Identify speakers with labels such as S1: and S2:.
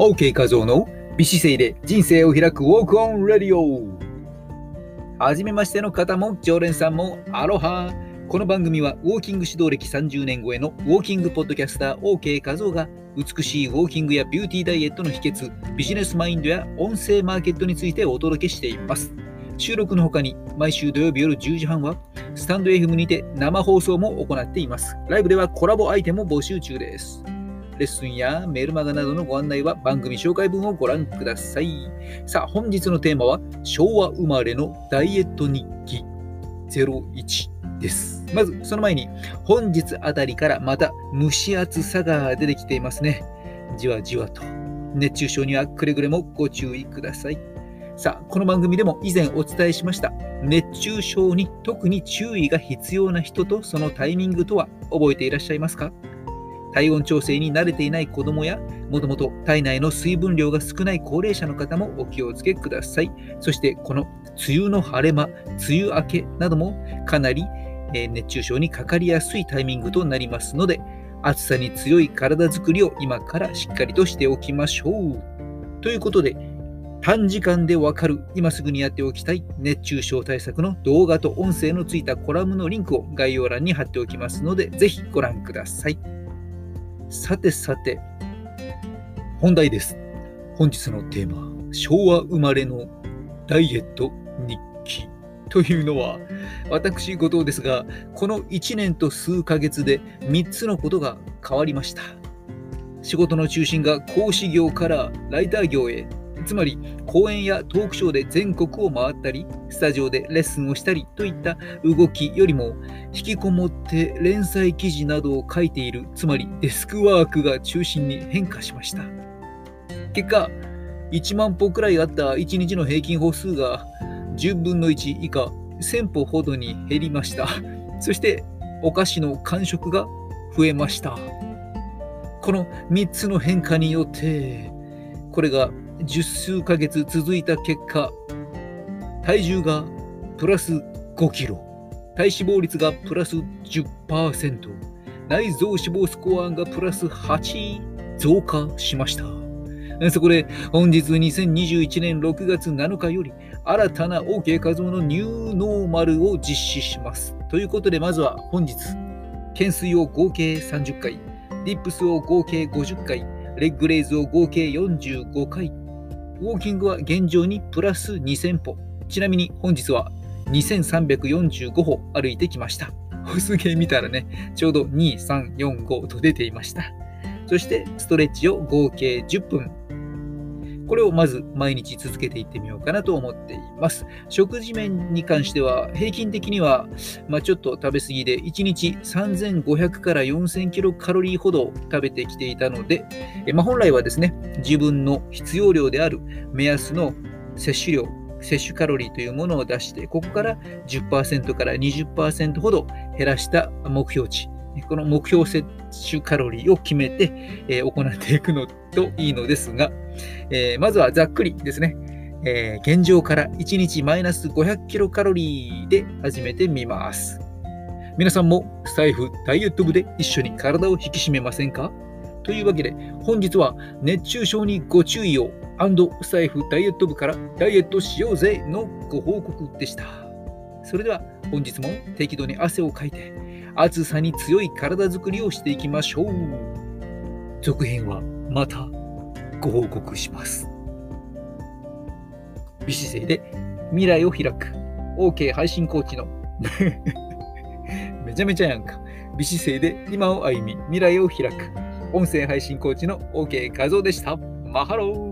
S1: OK 画像の美姿勢で人生を開く Walk On Radio。はじめましての方も常連さんもアロハ。この番組はウォーキング指導歴30年超えのウォーキングポッドキャスター OK 画像が美しいウォーキングやビューティーダイエットの秘訣ビジネスマインドや音声マーケットについてお届けしています。収録の他に毎週土曜日夜10時半はスタンド FM にて生放送も行っています。ライブではコラボアイテムを募集中です。レッスンやメールマガなどのご案内は番組紹介文をご覧ください。さあ、本日のテーマは昭和生まれのダイエット日記01です。まず、その前に本日あたりからまた蒸し暑さが出てきていますね。じわじわと。熱中症にはくれぐれもご注意ください。さあ、この番組でも以前お伝えしました。熱中症に特に注意が必要な人とそのタイミングとは覚えていらっしゃいますか？体温調整に慣れていない子供や、もともと体内の水分量が少ない高齢者の方もお気をつけください。そして、この梅雨の晴れ間、梅雨明けなどもかなり熱中症にかかりやすいタイミングとなりますので、暑さに強い体づくりを今からしっかりとしておきましょう。ということで、短時間でわかる、今すぐにやっておきたい熱中症対策の動画と音声のついたコラムのリンクを概要欄に貼っておきますので、ぜひご覧ください。さてさて、本題です。本日のテーマ、昭和生まれのダイエット日記というのは、私後藤ですが、この1年と数ヶ月で3つのことが変わりました。仕事の中心が講師業からライター業へつまり講演やトークショーで全国を回ったり、スタジオでレッスンをしたりといった動きよりも、引きこもって連載記事などを書いている、つまりデスクワークが中心に変化しました。結果、1万歩くらいあった1日の平均歩数が10分の1以下1000歩ほどに減りました。そしてお菓子の完食が増えました。この3つの変化によって、これが十数ヶ月続いた結果、体重がプラス5キロ、体脂肪率がプラス10%、内臓脂肪スコアがプラス8増加しました。そこで本日2021年6月7日より新たな OK 画像のニューノーマルを実施します。ということでまずは本日、懸垂を合計30回、ディップスを合計50回、レッグレイズを合計45回、ウォーキングは現状にプラス2000歩。ちなみに本日は2345歩歩いてきました。歩数計見たらね、ちょうど2、3、4、5と出ていました。そしてストレッチを合計10分これをまず毎日続けていってみようかなと思っています。食事面に関しては、平均的には、まあ、ちょっと食べ過ぎで、1日3500から4000キロカロリーほど食べてきていたので、まあ、本来はですね、自分の必要量である目安の摂取量、摂取カロリーというものを出して、ここから10%から20%ほど減らした目標値、この目標摂取カロリーを決めて、えー、行っていくのといいのですが、えー、まずはざっくりですね、えー、現状から1日マイナス500キロカロリーで始めてみます。皆さんもスタイフダイエット部で一緒に体を引き締めませんか？というわけで本日は熱中症にご注意をスタイフダイエット部からダイエットしようぜのご報告でした。それでは本日も適度に汗をかいて暑さに強い体づくりをしていきましょう。続編はまたご報告します。美姿勢で未来を開く OK 配信コーチの めちゃめちゃやんか。美姿勢で今を歩み未来を開く音声配信コーチの OK 画像でした。マハロー